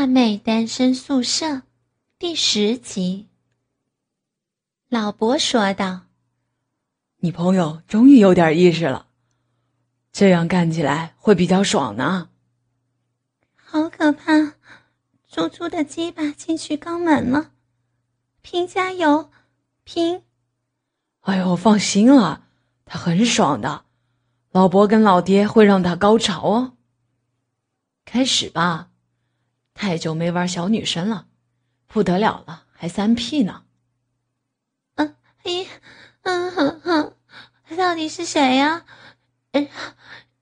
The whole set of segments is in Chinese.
辣妹单身宿舍第十集。老伯说道：“你朋友终于有点意识了，这样干起来会比较爽呢。”好可怕！猪猪的鸡巴进去肛门了，平加油，平！哎呦，放心了，他很爽的，老伯跟老爹会让他高潮哦。开始吧。太久没玩小女生了，不得了了，还三 P 呢。嗯，咦，嗯哼哼，到底是谁呀？让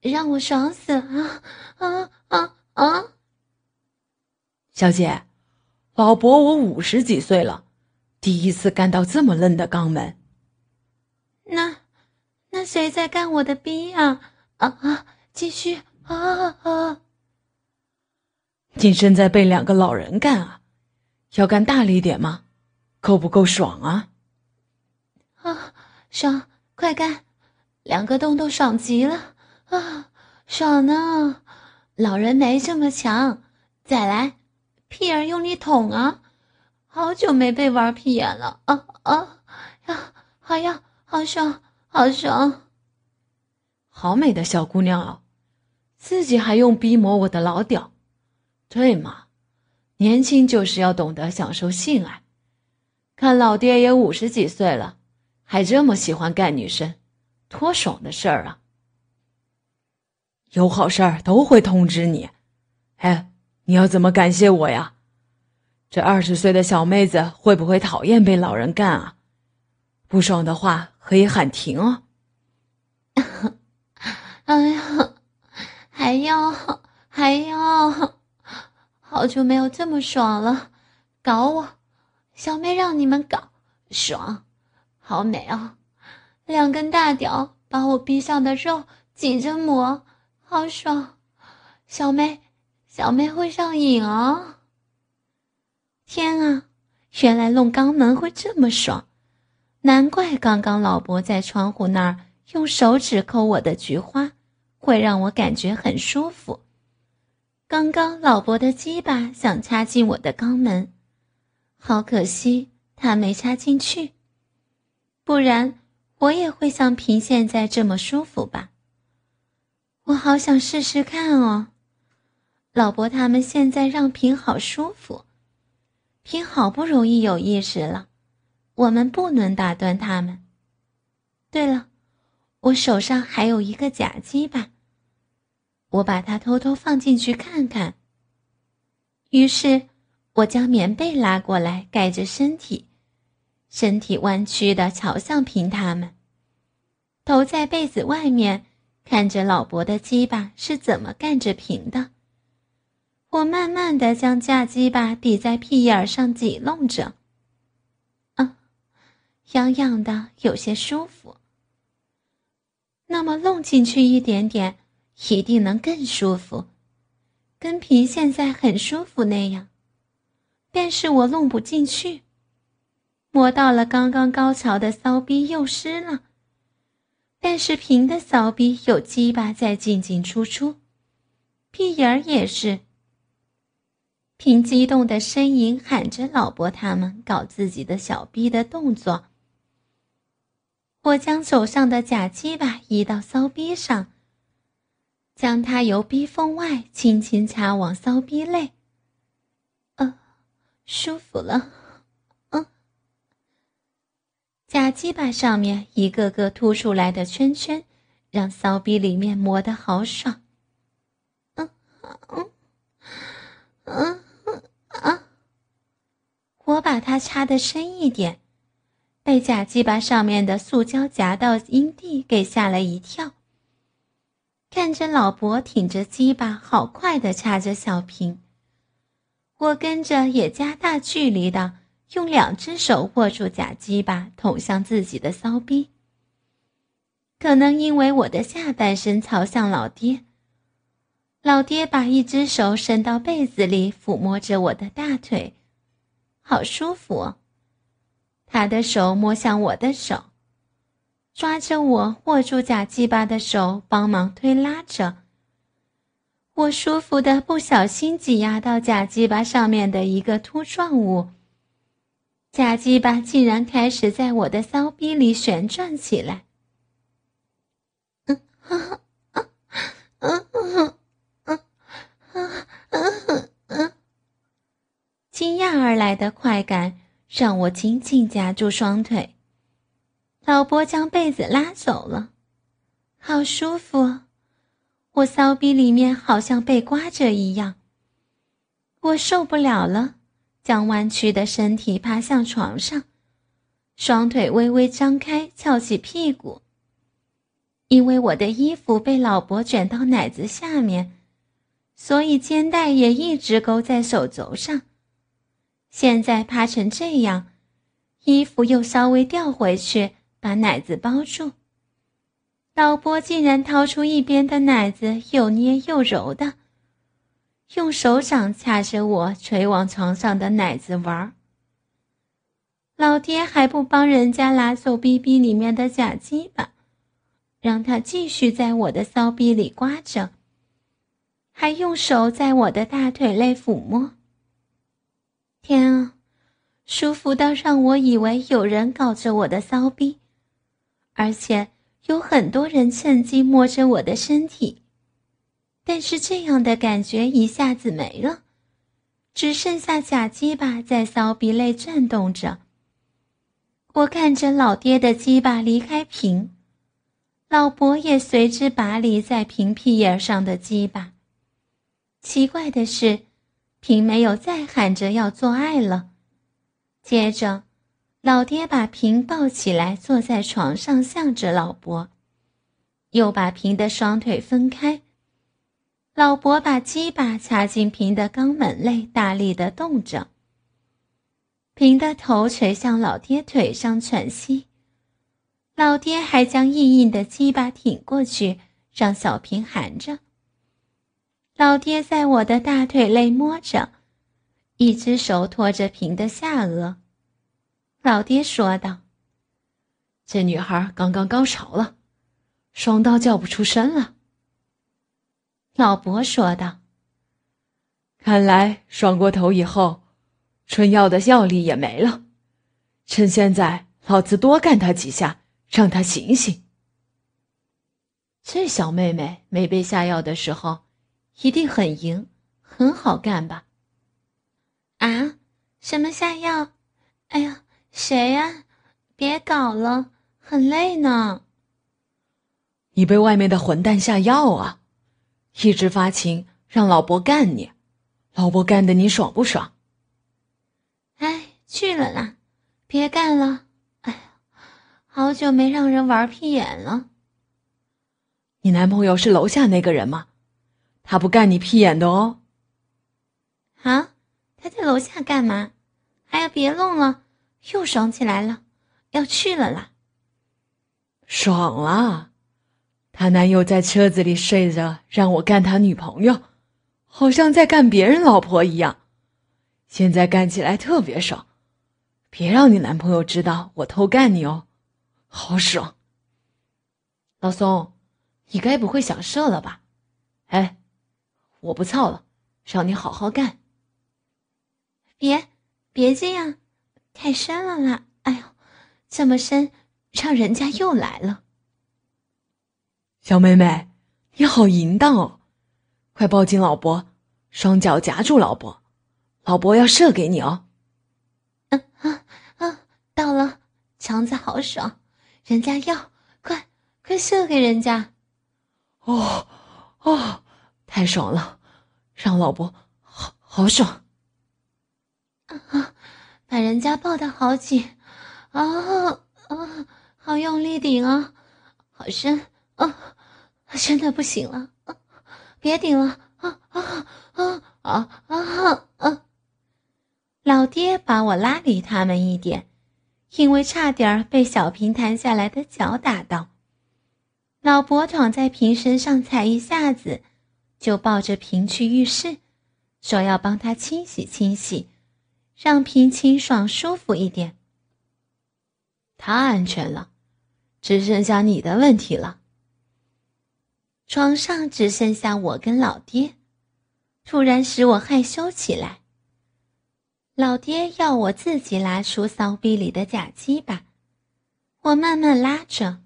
让我爽死了！啊啊啊！小姐，老伯我五十几岁了，第一次干到这么嫩的肛门。那那谁在干我的逼啊？啊啊！继续啊啊！你正在被两个老人干啊，要干大力点吗？够不够爽啊？啊，爽，快干！两个洞都爽极了啊，爽呢！老人没这么强，再来，屁眼用力捅啊！好久没被玩屁眼了啊啊呀！好呀，好爽，好爽！好美的小姑娘啊，自己还用逼磨我的老屌。对嘛，年轻就是要懂得享受性爱。看老爹也五十几岁了，还这么喜欢干女生，多爽的事儿啊！有好事儿都会通知你。哎，你要怎么感谢我呀？这二十岁的小妹子会不会讨厌被老人干啊？不爽的话可以喊停哦。哎呀，还要还要。好久没有这么爽了，搞我，小妹让你们搞，爽，好美啊！两根大屌把我逼上的肉挤着磨，好爽！小妹，小妹会上瘾啊！天啊，原来弄肛门会这么爽，难怪刚刚老伯在窗户那儿用手指抠我的菊花，会让我感觉很舒服。刚刚老伯的鸡巴想插进我的肛门，好可惜他没插进去，不然我也会像平现在这么舒服吧。我好想试试看哦。老伯他们现在让平好舒服，平好不容易有意识了，我们不能打断他们。对了，我手上还有一个假鸡巴。我把它偷偷放进去看看。于是，我将棉被拉过来盖着身体，身体弯曲的朝向平他们，头在被子外面看着老伯的鸡巴是怎么干着平的。我慢慢的将架鸡巴抵在屁眼上挤弄着，啊，痒痒的，有些舒服。那么弄进去一点点。一定能更舒服，跟皮现在很舒服那样，但是我弄不进去。摸到了刚刚高潮的骚逼又湿了，但是平的骚逼有鸡巴在进进出出，屁眼儿也是。平激动的声音喊着老伯他们搞自己的小逼的动作。我将手上的假鸡巴移到骚逼上。将它由逼缝外轻轻插往骚逼内，呃，舒服了，嗯。假鸡巴上面一个个凸出来的圈圈，让骚逼里面磨得好爽，嗯嗯嗯嗯啊！我把它插的深一点，被假鸡巴上面的塑胶夹到阴蒂给吓了一跳。看着老伯挺着鸡巴，好快的插着小瓶，我跟着也加大距离的，用两只手握住假鸡巴，捅向自己的骚逼。可能因为我的下半身朝向老爹，老爹把一只手伸到被子里，抚摸着我的大腿，好舒服。他的手摸向我的手。抓着我握住假鸡巴的手，帮忙推拉着。我舒服的不小心挤压到假鸡巴上面的一个凸状物，假鸡巴竟然开始在我的骚逼里旋转起来。嗯，嗯嗯嗯嗯嗯嗯，惊讶而来的快感让我紧紧夹住双腿。老伯将被子拉走了，好舒服，我骚逼里面好像被刮着一样。我受不了了，将弯曲的身体趴向床上，双腿微微张开，翘起屁股。因为我的衣服被老伯卷到奶子下面，所以肩带也一直勾在手肘上。现在趴成这样，衣服又稍微掉回去。把奶子包住，老伯竟然掏出一边的奶子，又捏又揉的，用手掌掐着我垂往床上的奶子玩儿。老爹还不帮人家拿走逼逼里面的假鸡巴，让他继续在我的骚逼里刮着，还用手在我的大腿内抚摸。天啊，舒服到让我以为有人搞着我的骚逼。而且有很多人趁机摸着我的身体，但是这样的感觉一下子没了，只剩下假鸡巴在骚逼内转动着。我看着老爹的鸡巴离开瓶，老伯也随之拔离在瓶屁眼上的鸡巴。奇怪的是，瓶没有再喊着要做爱了，接着。老爹把平抱起来，坐在床上，向着老伯，又把平的双腿分开。老伯把鸡巴插进平的肛门内，大力的动着。平的头垂向老爹腿上喘息，老爹还将硬硬的鸡巴挺过去，让小平含着。老爹在我的大腿内摸着，一只手托着平的下颚。老爹说道：“这女孩刚刚高潮了，爽到叫不出声了。”老伯说道：“看来爽过头以后，春药的药力也没了。趁现在，老子多干她几下，让她醒醒。这小妹妹没被下药的时候，一定很赢，很好干吧？”啊？什么下药？哎呀！谁呀？别搞了，很累呢。你被外面的混蛋下药啊！一直发情，让老伯干你，老伯干的你爽不爽？哎，去了啦，别干了。哎呀，好久没让人玩屁眼了。你男朋友是楼下那个人吗？他不干你屁眼的哦。啊？他在楼下干嘛？哎呀，别弄了。又爽起来了，要去了啦！爽了，她男友在车子里睡着，让我干他女朋友，好像在干别人老婆一样。现在干起来特别爽，别让你男朋友知道我偷干你哦，好爽！老宋，你该不会想射了吧？哎，我不操了，让你好好干。别，别这样。太深了啦！哎呦，这么深，让人家又来了。小妹妹，你好淫荡哦！快抱紧老伯，双脚夹住老伯，老伯要射给你哦。嗯啊啊！到了，强子好爽，人家要，快快射给人家！哦哦，太爽了，让老伯好好爽。啊！把人家抱得好紧，啊啊，好用力顶啊，好深啊，真的不行了，啊别顶了，啊啊啊啊啊啊！老爹把我拉离他们一点，因为差点被小平弹下来的脚打到。老伯躺在平身上踩一下子，就抱着平去浴室，说要帮他清洗清洗。让平清爽舒服一点。他安全了，只剩下你的问题了。床上只剩下我跟老爹，突然使我害羞起来。老爹要我自己拉出骚逼里的假鸡巴，我慢慢拉着，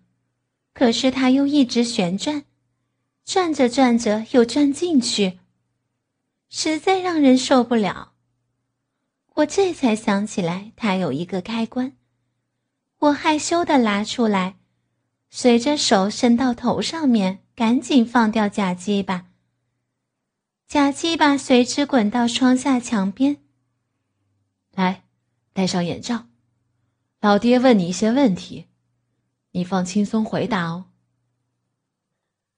可是他又一直旋转，转着转着又转进去，实在让人受不了。我这才想起来，它有一个开关，我害羞的拿出来，随着手伸到头上面，赶紧放掉假鸡巴，假鸡巴随之滚到窗下墙边。来，戴上眼罩。老爹问你一些问题，你放轻松回答哦。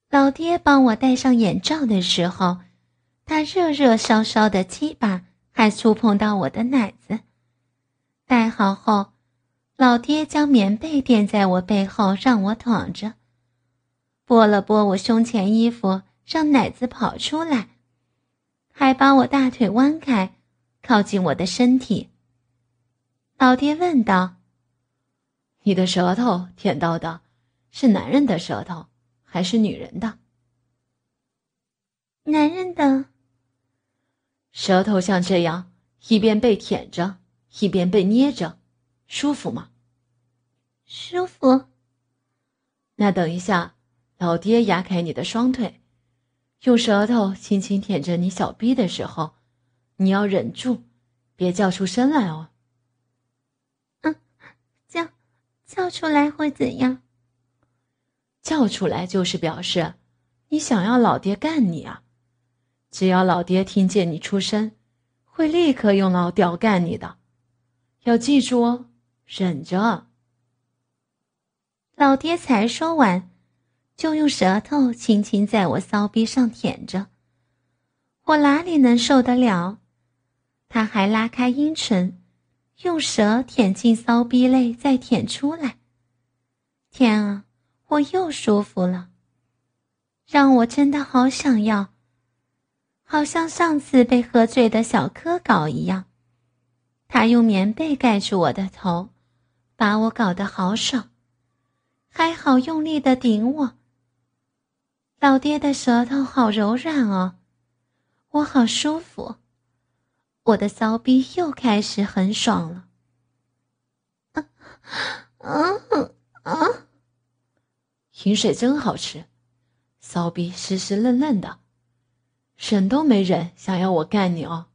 老爹帮我戴上眼罩的时候，他热热烧烧的鸡巴还触碰到我的奶子。戴好后，老爹将棉被垫在我背后，让我躺着，拨了拨我胸前衣服，让奶子跑出来，还把我大腿弯开。靠近我的身体。老爹问道：“你的舌头舔到的，是男人的舌头还是女人的？”“男人的。”舌头像这样，一边被舔着，一边被捏着，舒服吗？舒服。那等一下，老爹压开你的双腿，用舌头轻轻舔着你小臂的时候。你要忍住，别叫出声来哦。嗯，叫叫出来会怎样？叫出来就是表示你想要老爹干你啊！只要老爹听见你出声，会立刻用老屌干你的。要记住哦，忍着。老爹才说完，就用舌头轻轻在我骚逼上舔着，我哪里能受得了？他还拉开阴唇，用舌舔进骚逼内，再舔出来。天啊，我又舒服了，让我真的好想要，好像上次被喝醉的小柯搞一样。他用棉被盖住我的头，把我搞得好爽，还好用力的顶我。老爹的舌头好柔软哦，我好舒服。我的骚逼又开始很爽了，啊啊啊！饮水真好吃，骚逼湿湿嫩嫩的，忍都没忍，想要我干你哦！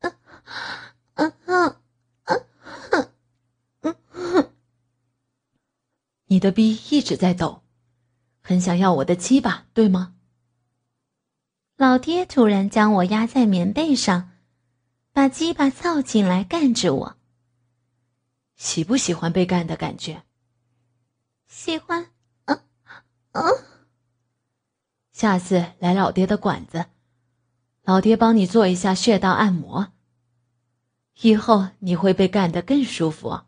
嗯嗯嗯嗯！你的逼一直在抖，很想要我的鸡巴，对吗？老爹突然将我压在棉被上，把鸡巴凑进来干着我。喜不喜欢被干的感觉？喜欢。啊啊！下次来老爹的馆子，老爹帮你做一下穴道按摩。以后你会被干得更舒服。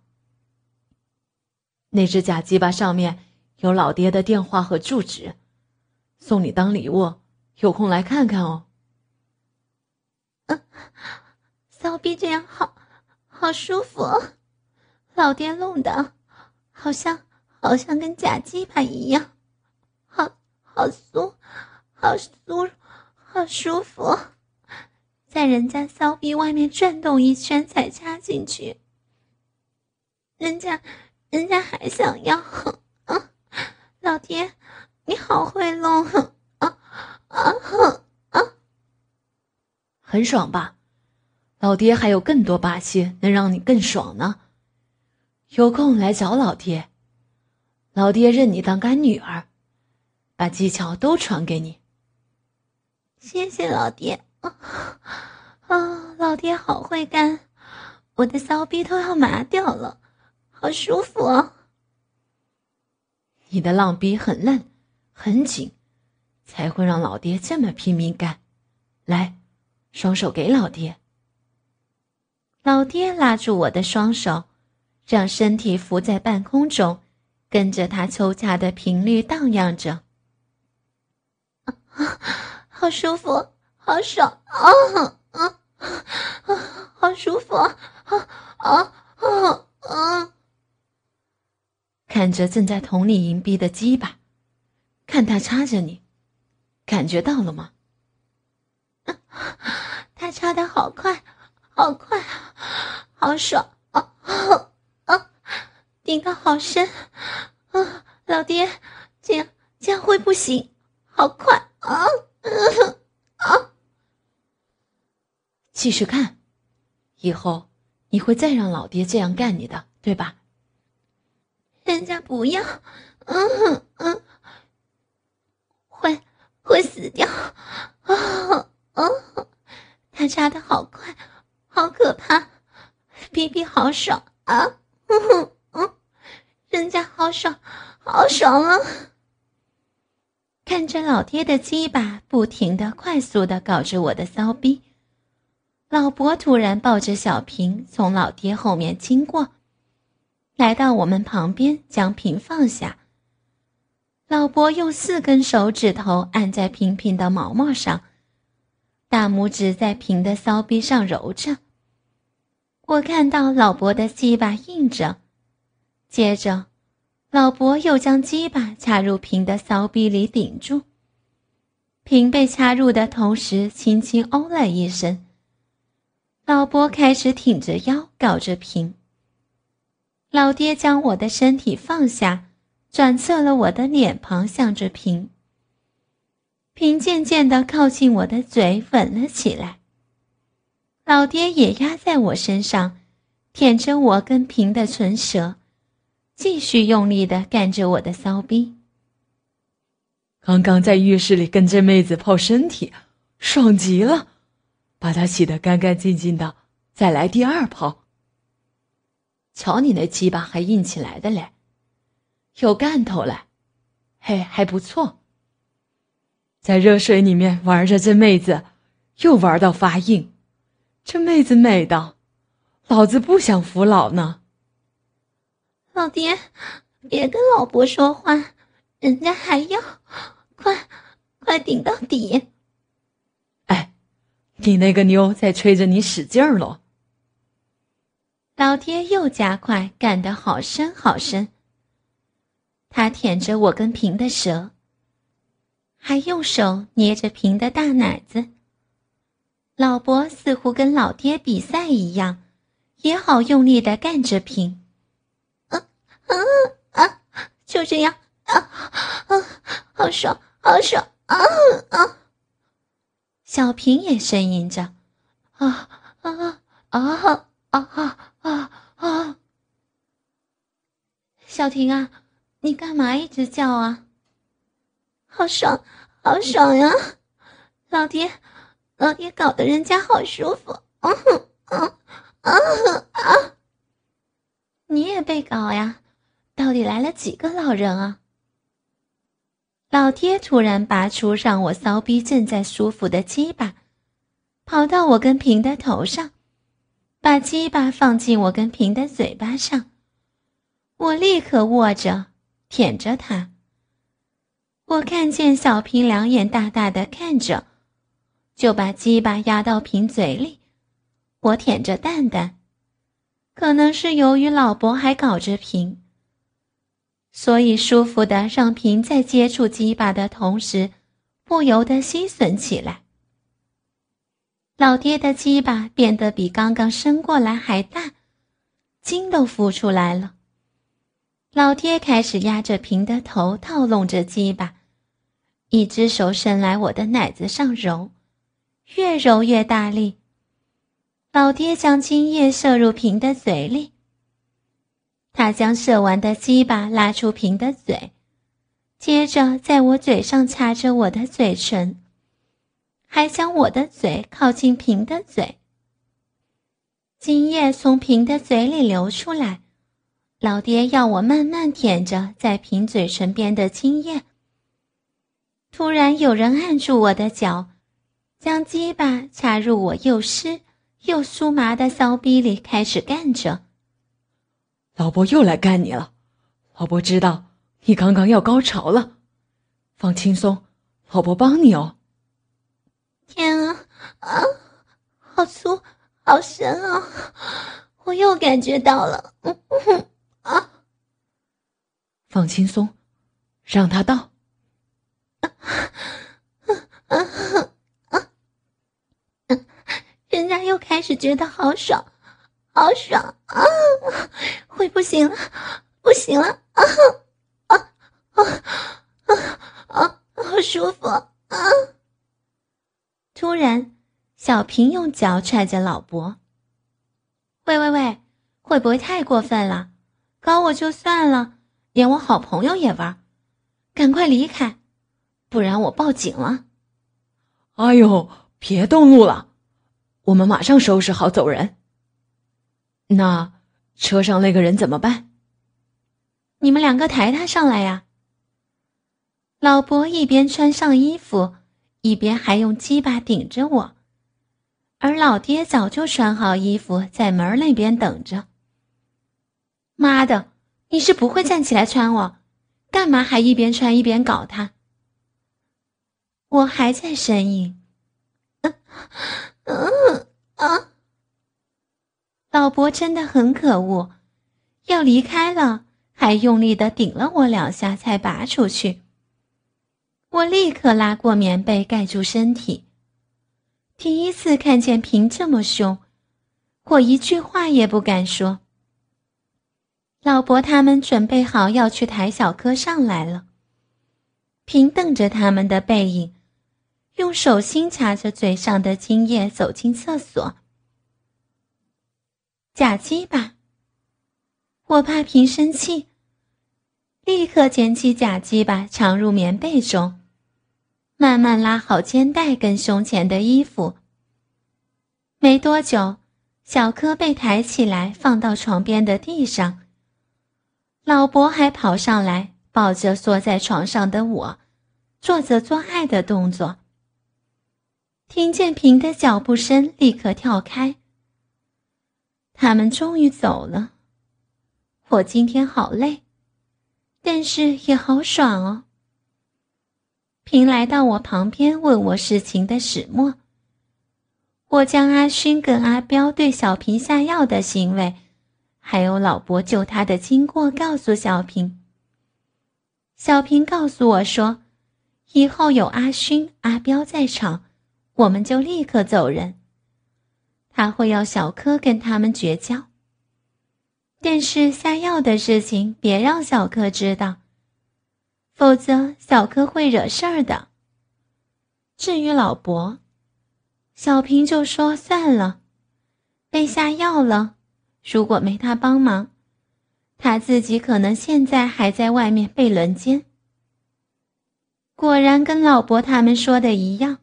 那只假鸡巴上面有老爹的电话和住址，送你当礼物。有空来看看哦。嗯，骚逼这样好，好舒服。老爹弄的，好像好像跟假鸡巴一样，好酥，好酥，好舒服。在人家骚逼外面转动一圈才插进去，人家，人家还想要。啊，老爹，你好会弄。啊啊！很爽吧？老爹还有更多把戏能让你更爽呢。有空来找老爹，老爹认你当干女儿，把技巧都传给你。谢谢老爹啊！老爹好会干，我的骚逼都要麻掉了，好舒服啊！你的浪逼很嫩，很紧。才会让老爹这么拼命干，来，双手给老爹。老爹拉住我的双手，让身体浮在半空中，跟着他抽插的频率荡漾着。啊，好舒服，好爽啊啊啊！好舒服啊啊啊啊！看着正在捅你银币的鸡巴，看他插着你。感觉到了吗？他插的好快，好快，好爽啊啊啊！顶的好深啊！老爹，这样这样会不行，好快啊啊！继续看，以后你会再让老爹这样干你的，对吧？人家不要，嗯哼嗯，会会死掉啊啊！他插的好快，好可怕，比比好爽啊！嗯哼嗯，人家好爽，好爽啊！看着老爹的鸡巴不停的、快速的搞着我的骚逼，老伯突然抱着小瓶从老爹后面经过。来到我们旁边，将瓶放下。老伯用四根手指头按在瓶瓶的毛毛上，大拇指在瓶的骚逼上揉着。我看到老伯的鸡巴硬着，接着，老伯又将鸡巴插入瓶的骚逼里顶住。瓶被插入的同时，轻轻哦了一声。老伯开始挺着腰搞着瓶。老爹将我的身体放下，转侧了我的脸庞，向着平。平渐渐地靠近我的嘴，吻了起来。老爹也压在我身上，舔着我跟平的唇舌，继续用力的干着我的骚逼。刚刚在浴室里跟这妹子泡身体，爽极了，把她洗得干干净净的，再来第二泡。瞧你那鸡巴还硬起来的嘞，有干头了，嘿，还不错。在热水里面玩着这妹子，又玩到发硬，这妹子美的，老子不想服老呢。老爹，别跟老伯说话，人家还要，快，快顶到底。哎，你那个妞在催着你使劲儿喽。老爹又加快，干得好深好深。他舔着我跟平的舌，还用手捏着平的大奶子。老伯似乎跟老爹比赛一样，也好用力的干着平。啊啊啊！就这样啊啊！好爽，好爽啊啊！小平也呻吟着，啊啊啊啊啊！啊啊！小婷啊，你干嘛一直叫啊？好爽，好爽呀！老爹，老爹搞得人家好舒服。嗯嗯嗯啊！你也被搞呀？到底来了几个老人啊？老爹突然拔出让我骚逼正在舒服的鸡巴，跑到我跟平的头上。把鸡巴放进我跟平的嘴巴上，我立刻握着舔着它。我看见小平两眼大大的看着，就把鸡巴压到平嘴里。我舔着蛋蛋，可能是由于老伯还搞着平，所以舒服的让平在接触鸡巴的同时，不由得心酸起来。老爹的鸡巴变得比刚刚伸过来还大，筋都浮出来了。老爹开始压着平的头，套弄着鸡巴，一只手伸来我的奶子上揉，越揉越大力。老爹将精液射入平的嘴里，他将射完的鸡巴拉出平的嘴，接着在我嘴上擦着我的嘴唇。还将我的嘴靠近平的嘴，精液从平的嘴里流出来。老爹要我慢慢舔着在平嘴唇边的精液。突然有人按住我的脚，将鸡巴插入我又湿又酥麻的骚逼里，开始干着。老伯又来干你了，老伯知道你刚刚要高潮了，放轻松，老伯帮你哦。天啊啊！好粗，好深啊！我又感觉到了，嗯嗯啊！放轻松，让他到。啊啊啊！然又开始觉得好爽，好爽啊！会不行了，不行了啊啊啊啊啊！好舒服啊！突然，小平用脚踹着老伯：“喂喂喂，会不会太过分了？搞我就算了，连我好朋友也玩，赶快离开，不然我报警了！”哎呦，别动怒了，我们马上收拾好走人。那车上那个人怎么办？你们两个抬他上来呀！老伯一边穿上衣服，一边还用鸡巴顶着我，而老爹早就穿好衣服，在门那边等着。妈的，你是不会站起来穿我，干嘛还一边穿一边搞他？我还在呻吟，嗯嗯啊！老伯真的很可恶，要离开了，还用力的顶了我两下才拔出去。我立刻拉过棉被盖住身体。第一次看见平这么凶，我一句话也不敢说。老伯他们准备好要去抬小柯上来了，平瞪着他们的背影。用手心掐着嘴上的精液，走进厕所。假鸡巴！我怕平生气，立刻捡起假鸡巴，藏入棉被中，慢慢拉好肩带跟胸前的衣服。没多久，小柯被抬起来，放到床边的地上。老伯还跑上来，抱着缩在床上的我，做着做爱的动作。听见平的脚步声，立刻跳开。他们终于走了。我今天好累，但是也好爽哦。平来到我旁边，问我事情的始末。我将阿勋跟阿彪对小平下药的行为，还有老伯救他的经过，告诉小平。小平告诉我说，以后有阿勋、阿彪在场。我们就立刻走人。他会要小柯跟他们绝交，但是下药的事情别让小柯知道，否则小柯会惹事儿的。至于老伯，小平就说算了，被下药了，如果没他帮忙，他自己可能现在还在外面被轮奸。果然跟老伯他们说的一样。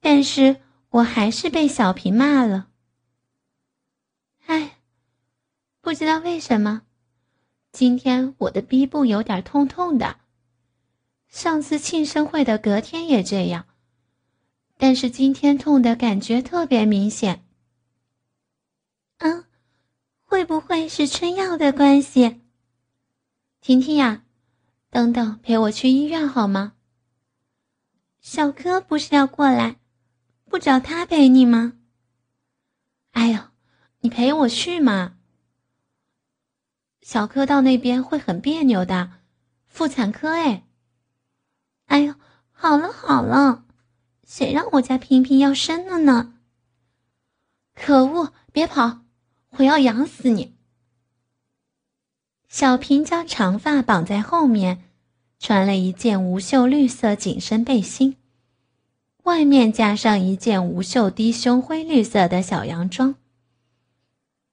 但是我还是被小平骂了。哎，不知道为什么，今天我的逼部有点痛痛的。上次庆生会的隔天也这样，但是今天痛的感觉特别明显。嗯，会不会是春药的关系？婷婷呀，等等，陪我去医院好吗？小柯不是要过来？不找他陪你吗？哎呦，你陪我去嘛！小柯到那边会很别扭的，妇产科哎。哎呦，好了好了，谁让我家平平要生了呢？可恶，别跑，我要养死你！小平将长发绑在后面，穿了一件无袖绿色紧身背心。外面加上一件无袖低胸灰绿色的小洋装，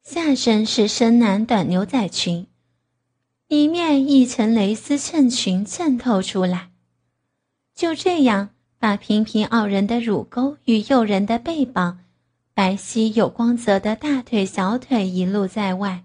下身是深蓝短牛仔裙，里面一层蕾丝衬裙衬透出来，就这样把平平傲人的乳沟与诱人的背膀、白皙有光泽的大腿小腿一露在外。